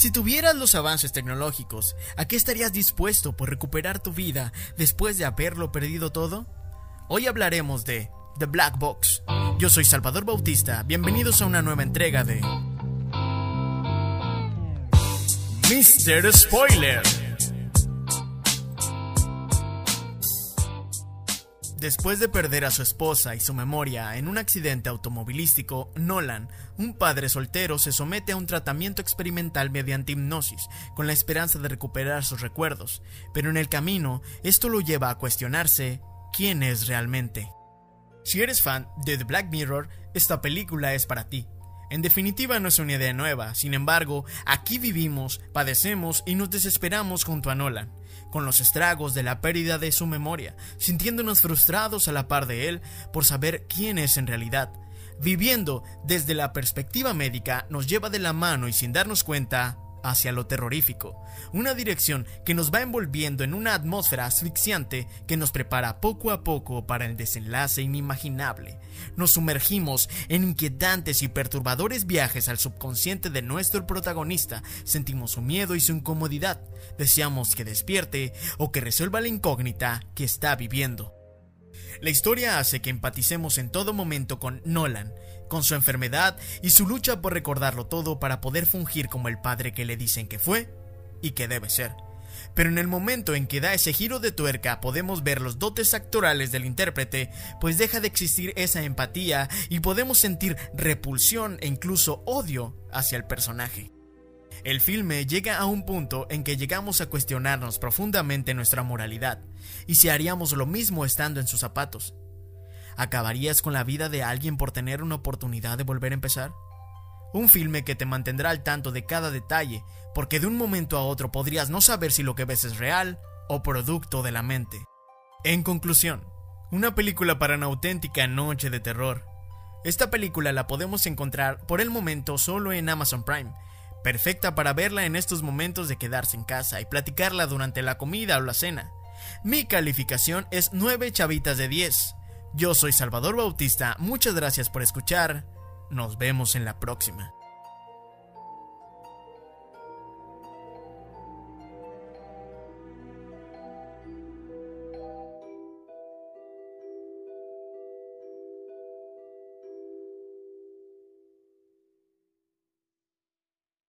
Si tuvieras los avances tecnológicos, ¿a qué estarías dispuesto por recuperar tu vida después de haberlo perdido todo? Hoy hablaremos de The Black Box. Yo soy Salvador Bautista, bienvenidos a una nueva entrega de Mr. Spoiler. Después de perder a su esposa y su memoria en un accidente automovilístico, Nolan, un padre soltero, se somete a un tratamiento experimental mediante hipnosis, con la esperanza de recuperar sus recuerdos, pero en el camino esto lo lleva a cuestionarse quién es realmente. Si eres fan de The Black Mirror, esta película es para ti. En definitiva no es una idea nueva, sin embargo, aquí vivimos, padecemos y nos desesperamos junto a Nolan con los estragos de la pérdida de su memoria, sintiéndonos frustrados a la par de él por saber quién es en realidad. Viviendo desde la perspectiva médica nos lleva de la mano y sin darnos cuenta hacia lo terrorífico, una dirección que nos va envolviendo en una atmósfera asfixiante que nos prepara poco a poco para el desenlace inimaginable. Nos sumergimos en inquietantes y perturbadores viajes al subconsciente de nuestro protagonista, sentimos su miedo y su incomodidad, deseamos que despierte o que resuelva la incógnita que está viviendo. La historia hace que empaticemos en todo momento con Nolan, con su enfermedad y su lucha por recordarlo todo para poder fungir como el padre que le dicen que fue y que debe ser. Pero en el momento en que da ese giro de tuerca podemos ver los dotes actorales del intérprete, pues deja de existir esa empatía y podemos sentir repulsión e incluso odio hacia el personaje. El filme llega a un punto en que llegamos a cuestionarnos profundamente nuestra moralidad, y si haríamos lo mismo estando en sus zapatos. ¿Acabarías con la vida de alguien por tener una oportunidad de volver a empezar? Un filme que te mantendrá al tanto de cada detalle, porque de un momento a otro podrías no saber si lo que ves es real o producto de la mente. En conclusión, una película para una auténtica noche de terror. Esta película la podemos encontrar por el momento solo en Amazon Prime, perfecta para verla en estos momentos de quedarse en casa y platicarla durante la comida o la cena. Mi calificación es 9 chavitas de 10. Yo soy Salvador Bautista, muchas gracias por escuchar, nos vemos en la próxima.